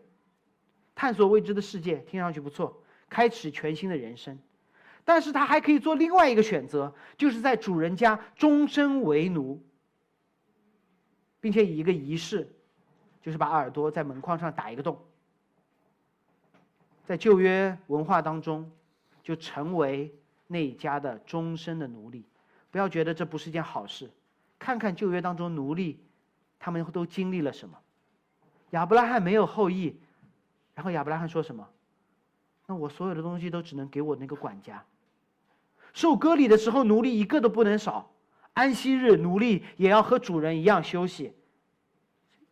探索未知的世界，听上去不错，开始全新的人生。但是他还可以做另外一个选择，就是在主人家终身为奴。并且以一个仪式，就是把耳朵在门框上打一个洞，在旧约文化当中，就成为那家的终身的奴隶。不要觉得这不是件好事，看看旧约当中奴隶，他们都经历了什么。亚伯拉罕没有后裔，然后亚伯拉罕说什么？那我所有的东西都只能给我那个管家。受割礼的时候，奴隶一个都不能少。安息日，奴隶也要和主人一样休息。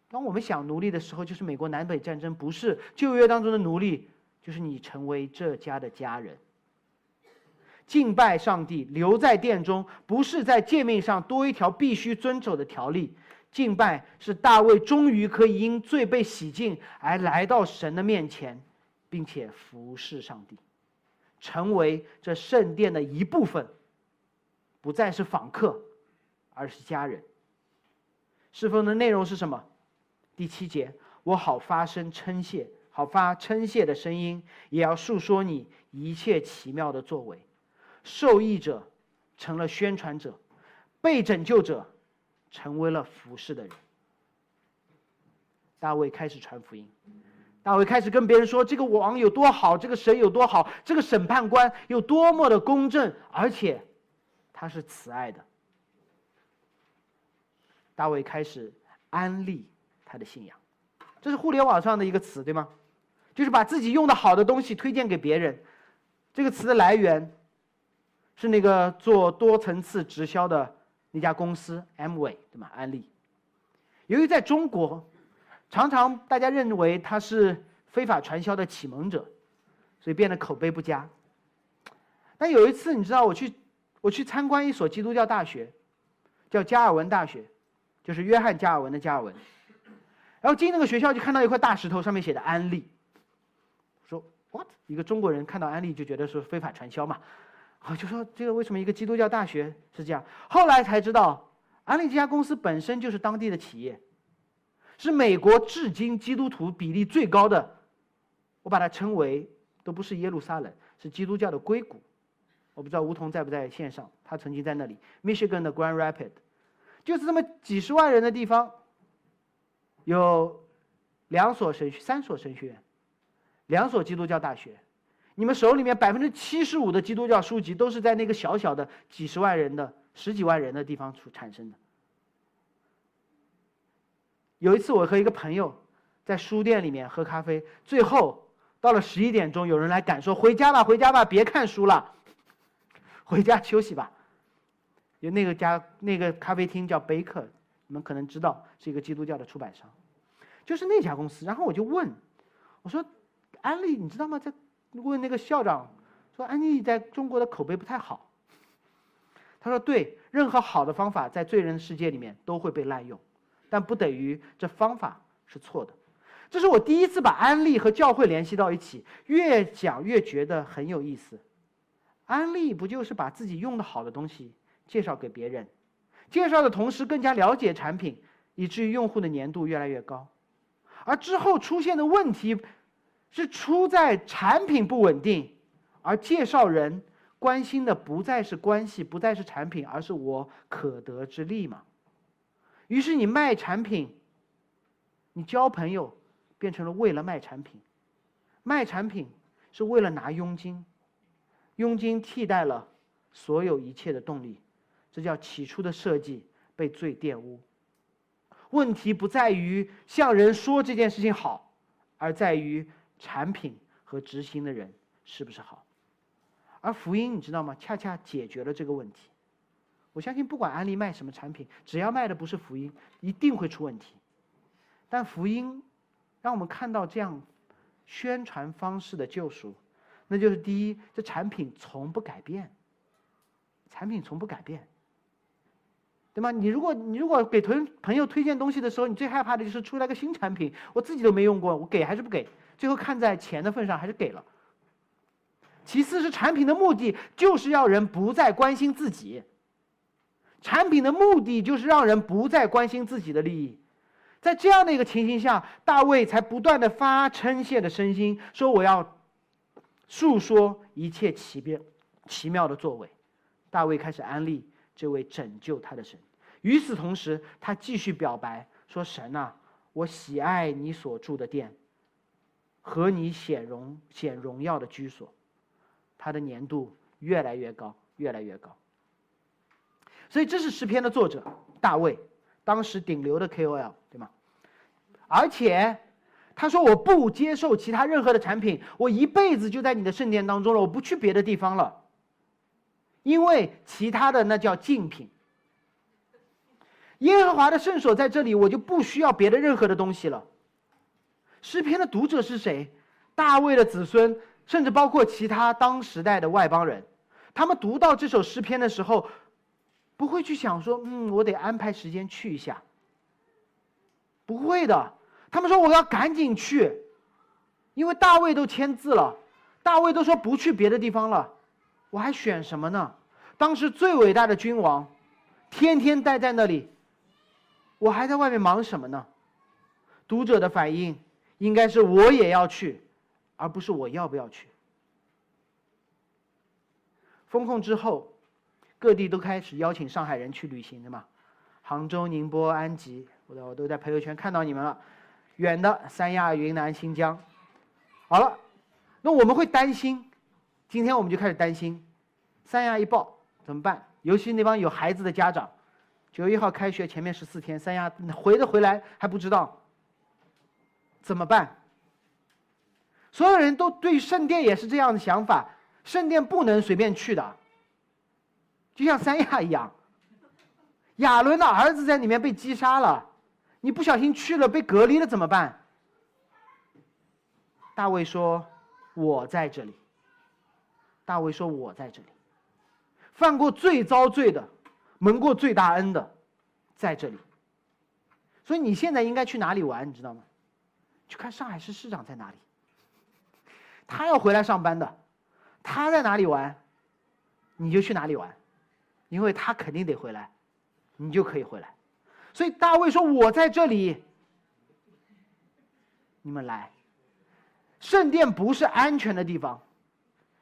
当我们想奴隶的时候，就是美国南北战争，不是旧约当中的奴隶，就是你成为这家的家人。敬拜上帝，留在殿中，不是在诫命上多一条必须遵守的条例。敬拜是大卫终于可以因罪被洗净而来到神的面前，并且服侍上帝，成为这圣殿的一部分，不再是访客。而是家人。侍奉的内容是什么？第七节，我好发声称谢，好发称谢的声音，也要述说你一切奇妙的作为。受益者成了宣传者，被拯救者成为了服侍的人。大卫开始传福音，大卫开始跟别人说：这个王有多好，这个神有多好，这个审判官有多么的公正，而且他是慈爱的。大卫开始安利他的信仰，这是互联网上的一个词，对吗？就是把自己用的好的东西推荐给别人。这个词的来源是那个做多层次直销的那家公司 Mway，对吗？安利。由于在中国，常常大家认为他是非法传销的启蒙者，所以变得口碑不佳。但有一次，你知道，我去我去参观一所基督教大学，叫加尔文大学。就是约翰加尔文的加尔文，然后进那个学校就看到一块大石头，上面写的安利。说 what？一个中国人看到安利就觉得是非法传销嘛？我就说这个为什么一个基督教大学是这样？后来才知道，安利这家公司本身就是当地的企业，是美国至今基督徒比例最高的。我把它称为都不是耶路撒冷，是基督教的硅谷。我不知道吴桐在不在线上，他曾经在那里，Michigan 的 Grand Rapid，。就是这么几十万人的地方，有两所神学，三所神学院，两所基督教大学。你们手里面百分之七十五的基督教书籍都是在那个小小的几十万人的、十几万人的地方出产生的。有一次，我和一个朋友在书店里面喝咖啡，最后到了十一点钟，有人来赶说：“回家吧，回家吧，别看书了，回家休息吧。”有那个家那个咖啡厅叫贝克，你们可能知道是一个基督教的出版商，就是那家公司。然后我就问，我说：“安利你知道吗？”在问那个校长说：“安利在中国的口碑不太好。”他说：“对，任何好的方法在罪人世界里面都会被滥用。”但不等于这方法是错的，这是我第一次把安利和教会联系到一起，越讲越觉得很有意思。安利不就是把自己用的好的东西介绍给别人，介绍的同时更加了解产品，以至于用户的粘度越来越高。而之后出现的问题，是出在产品不稳定，而介绍人关心的不再是关系，不再是产品，而是我可得之利嘛。于是你卖产品，你交朋友变成了为了卖产品，卖产品是为了拿佣金，佣金替代了所有一切的动力，这叫起初的设计被罪玷污。问题不在于向人说这件事情好，而在于产品和执行的人是不是好。而福音你知道吗？恰恰解决了这个问题。我相信，不管安利卖什么产品，只要卖的不是福音，一定会出问题。但福音让我们看到这样宣传方式的救赎，那就是第一，这产品从不改变，产品从不改变，对吗？你如果你如果给朋朋友推荐东西的时候，你最害怕的就是出来个新产品，我自己都没用过，我给还是不给？最后看在钱的份上，还是给了。其次是产品的目的就是要人不再关心自己。产品的目的就是让人不再关心自己的利益，在这样的一个情形下，大卫才不断的发称谢的声音，说我要述说一切奇变、奇妙的作为。大卫开始安利这位拯救他的神。与此同时，他继续表白说：“神啊，我喜爱你所住的殿，和你显荣显荣耀的居所。”它的年度越来越高，越来越高。所以这是诗篇的作者大卫，当时顶流的 KOL，对吗？而且他说：“我不接受其他任何的产品，我一辈子就在你的圣殿当中了，我不去别的地方了，因为其他的那叫竞品。耶和华的圣所在这里，我就不需要别的任何的东西了。”诗篇的读者是谁？大卫的子孙，甚至包括其他当时代的外邦人，他们读到这首诗篇的时候。不会去想说，嗯，我得安排时间去一下。不会的，他们说我要赶紧去，因为大卫都签字了，大卫都说不去别的地方了，我还选什么呢？当时最伟大的君王，天天待在那里，我还在外面忙什么呢？读者的反应应该是我也要去，而不是我要不要去。封控之后。各地都开始邀请上海人去旅行的嘛，杭州、宁波、安吉，我我都在朋友圈看到你们了。远的三亚、云南、新疆，好了，那我们会担心，今天我们就开始担心，三亚一爆怎么办？尤其那帮有孩子的家长，九月一号开学，前面十四天，三亚回的回来还不知道，怎么办？所有人都对圣殿也是这样的想法，圣殿不能随便去的。就像三亚一样，亚伦的儿子在里面被击杀了，你不小心去了被隔离了怎么办？大卫说：“我在这里。”大卫说：“我在这里。”犯过最遭罪的，蒙过最大恩的，在这里。所以你现在应该去哪里玩？你知道吗？去看上海市市长在哪里。他要回来上班的，他在哪里玩，你就去哪里玩。因为他肯定得回来，你就可以回来。所以大卫说：“我在这里，你们来。圣殿不是安全的地方，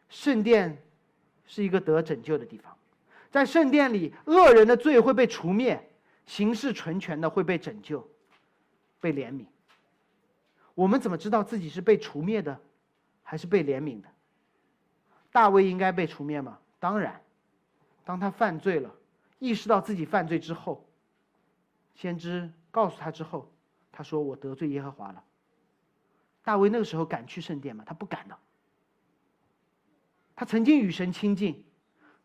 圣殿是一个得拯救的地方。在圣殿里，恶人的罪会被除灭，行事纯全的会被拯救，被怜悯。我们怎么知道自己是被除灭的，还是被怜悯的？大卫应该被除灭吗？当然。当他犯罪了，意识到自己犯罪之后，先知告诉他之后，他说：“我得罪耶和华了。”大卫那个时候敢去圣殿吗？他不敢的。他曾经与神亲近，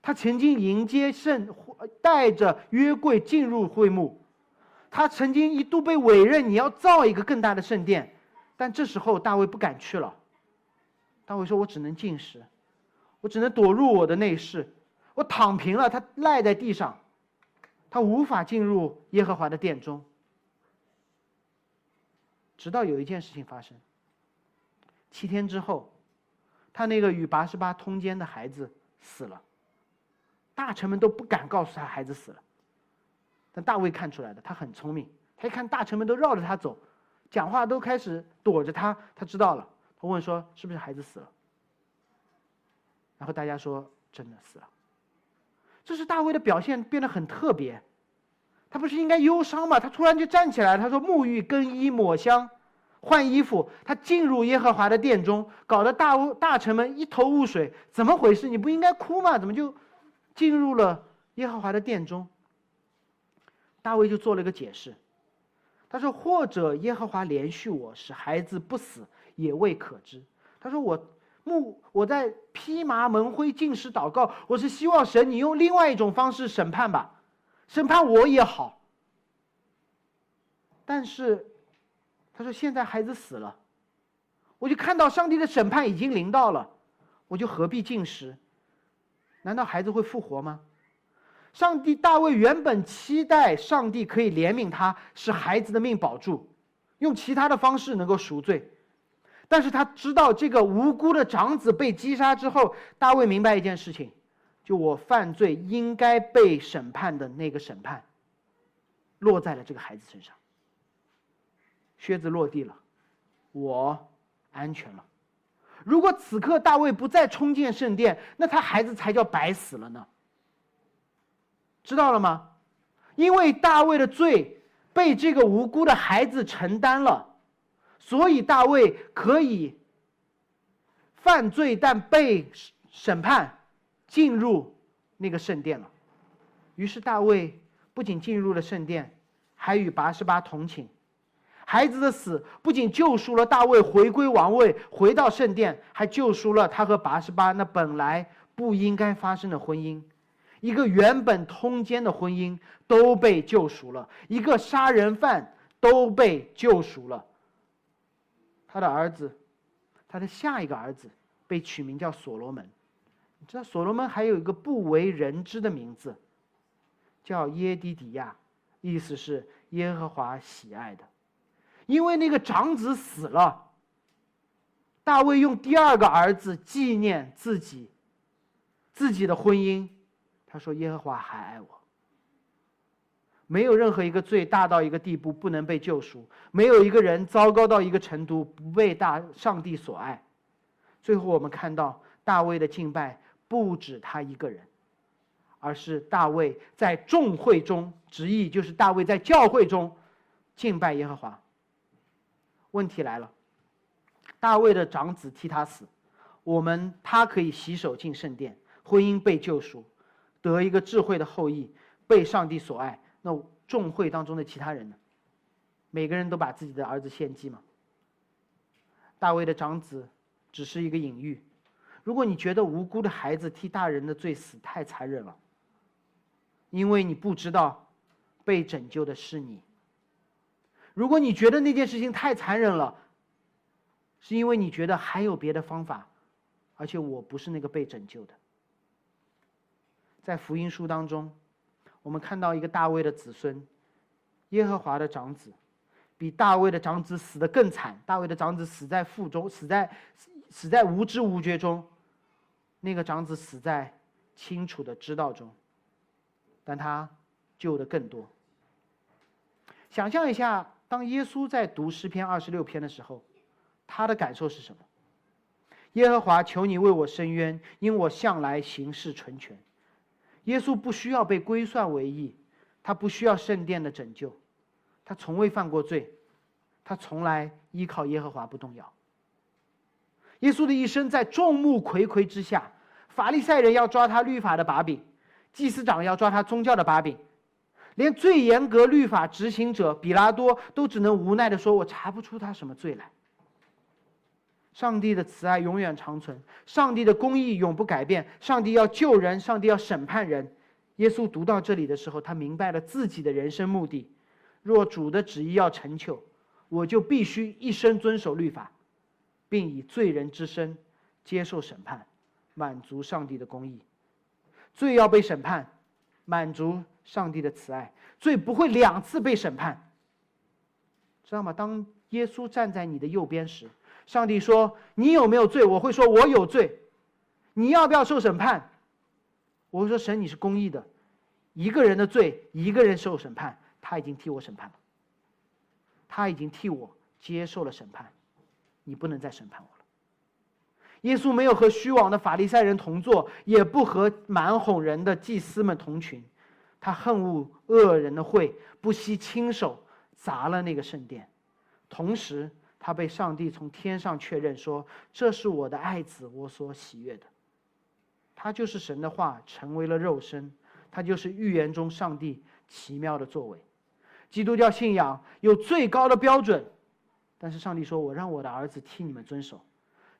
他曾经迎接圣，带着约柜进入会幕，他曾经一度被委任你要造一个更大的圣殿，但这时候大卫不敢去了。大卫说：“我只能进食，我只能躲入我的内室。”我躺平了，他赖在地上，他无法进入耶和华的殿中。直到有一件事情发生，七天之后，他那个与八十八通奸的孩子死了，大臣们都不敢告诉他孩子死了，但大卫看出来的，他很聪明，他一看大臣们都绕着他走，讲话都开始躲着他，他知道了，他问说是不是孩子死了，然后大家说真的死了。这是大卫的表现变得很特别，他不是应该忧伤吗？他突然就站起来，他说：“沐浴、更衣、抹香、换衣服。”他进入耶和华的殿中，搞得大大臣们一头雾水，怎么回事？你不应该哭吗？怎么就进入了耶和华的殿中？大卫就做了一个解释，他说：“或者耶和华连续我，使孩子不死，也未可知。”他说：“我。”目我在披麻蒙灰进食祷告，我是希望神你用另外一种方式审判吧，审判我也好。但是，他说现在孩子死了，我就看到上帝的审判已经临到了，我就何必进食？难道孩子会复活吗？上帝大卫原本期待上帝可以怜悯他，使孩子的命保住，用其他的方式能够赎罪。但是他知道这个无辜的长子被击杀之后，大卫明白一件事情：，就我犯罪应该被审判的那个审判，落在了这个孩子身上。靴子落地了，我安全了。如果此刻大卫不再冲进圣殿，那他孩子才叫白死了呢。知道了吗？因为大卫的罪被这个无辜的孩子承担了。所以大卫可以犯罪，但被审判，进入那个圣殿了。于是大卫不仅进入了圣殿，还与拔示巴同寝。孩子的死不仅救赎了大卫回归王位，回到圣殿，还救赎了他和拔示巴那本来不应该发生的婚姻。一个原本通奸的婚姻都被救赎了，一个杀人犯都被救赎了。他的儿子，他的下一个儿子被取名叫所罗门。你知道所罗门还有一个不为人知的名字，叫耶迪底亚，意思是耶和华喜爱的。因为那个长子死了，大卫用第二个儿子纪念自己，自己的婚姻。他说：“耶和华还爱我。”没有任何一个罪大到一个地步不能被救赎，没有一个人糟糕到一个程度不被大上帝所爱。最后我们看到大卫的敬拜不止他一个人，而是大卫在众会中，直译就是大卫在教会中敬拜耶和华。问题来了，大卫的长子替他死，我们他可以洗手进圣殿，婚姻被救赎，得一个智慧的后裔，被上帝所爱。那众会当中的其他人呢？每个人都把自己的儿子献祭吗？大卫的长子只是一个隐喻。如果你觉得无辜的孩子替大人的罪死太残忍了，因为你不知道被拯救的是你。如果你觉得那件事情太残忍了，是因为你觉得还有别的方法，而且我不是那个被拯救的。在福音书当中。我们看到一个大卫的子孙，耶和华的长子，比大卫的长子死得更惨。大卫的长子死在腹中，死在死在无知无觉中；那个长子死在清楚的知道中，但他救的更多。想象一下，当耶稣在读诗篇二十六篇的时候，他的感受是什么？耶和华，求你为我伸冤，因我向来行事纯全。耶稣不需要被归算为义，他不需要圣殿的拯救，他从未犯过罪，他从来依靠耶和华不动摇。耶稣的一生在众目睽睽之下，法利赛人要抓他律法的把柄，祭司长要抓他宗教的把柄，连最严格律法执行者比拉多都只能无奈的说：“我查不出他什么罪来。”上帝的慈爱永远长存，上帝的公义永不改变。上帝要救人，上帝要审判人。耶稣读到这里的时候，他明白了自己的人生目的：若主的旨意要成就，我就必须一生遵守律法，并以罪人之身接受审判，满足上帝的公义。罪要被审判，满足上帝的慈爱。罪不会两次被审判，知道吗？当耶稣站在你的右边时。上帝说：“你有没有罪？”我会说：“我有罪。”你要不要受审判？我会说：“神，你是公义的，一个人的罪，一个人受审判，他已经替我审判了，他已经替我接受了审判，你不能再审判我了。”耶稣没有和虚妄的法利赛人同坐，也不和蛮哄人的祭司们同群，他恨恶恶人的会，不惜亲手砸了那个圣殿，同时。他被上帝从天上确认说：“这是我的爱子，我所喜悦的。”他就是神的话成为了肉身，他就是预言中上帝奇妙的作为。基督教信仰有最高的标准，但是上帝说：“我让我的儿子替你们遵守。”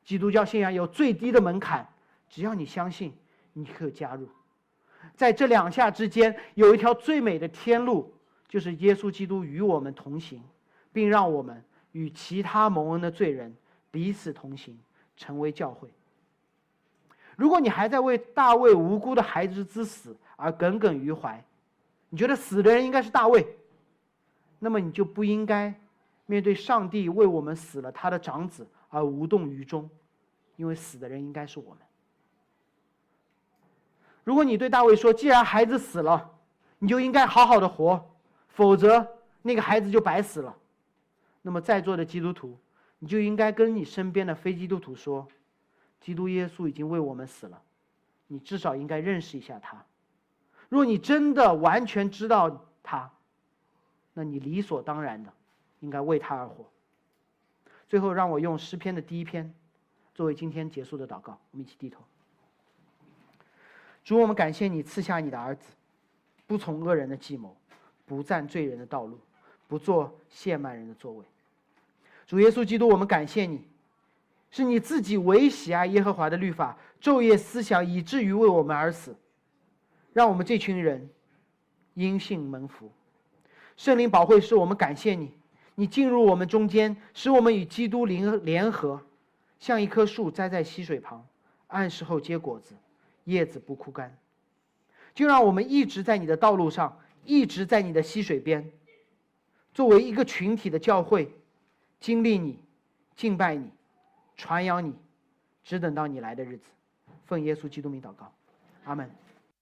基督教信仰有最低的门槛，只要你相信，你可以加入。在这两下之间，有一条最美的天路，就是耶稣基督与我们同行，并让我们。与其他蒙恩的罪人彼此同行，成为教会。如果你还在为大卫无辜的孩子之死而耿耿于怀，你觉得死的人应该是大卫，那么你就不应该面对上帝为我们死了他的长子而无动于衷，因为死的人应该是我们。如果你对大卫说：“既然孩子死了，你就应该好好的活，否则那个孩子就白死了。”那么，在座的基督徒，你就应该跟你身边的非基督徒说：“基督耶稣已经为我们死了，你至少应该认识一下他。若你真的完全知道他，那你理所当然的应该为他而活。”最后，让我用诗篇的第一篇作为今天结束的祷告。我们一起低头。主，我们感谢你赐下你的儿子，不从恶人的计谋，不占罪人的道路。不做亵慢人的座位，主耶稣基督，我们感谢你，是你自己唯喜爱耶和华的律法，昼夜思想，以至于为我们而死，让我们这群人因信蒙福。圣灵保会师，我们感谢你，你进入我们中间，使我们与基督联联合，像一棵树栽在溪水旁，按时候结果子，叶子不枯干。就让我们一直在你的道路上，一直在你的溪水边。作为一个群体的教会，经历你，敬拜你，传扬你，只等到你来的日子。奉耶稣基督名祷告，阿门。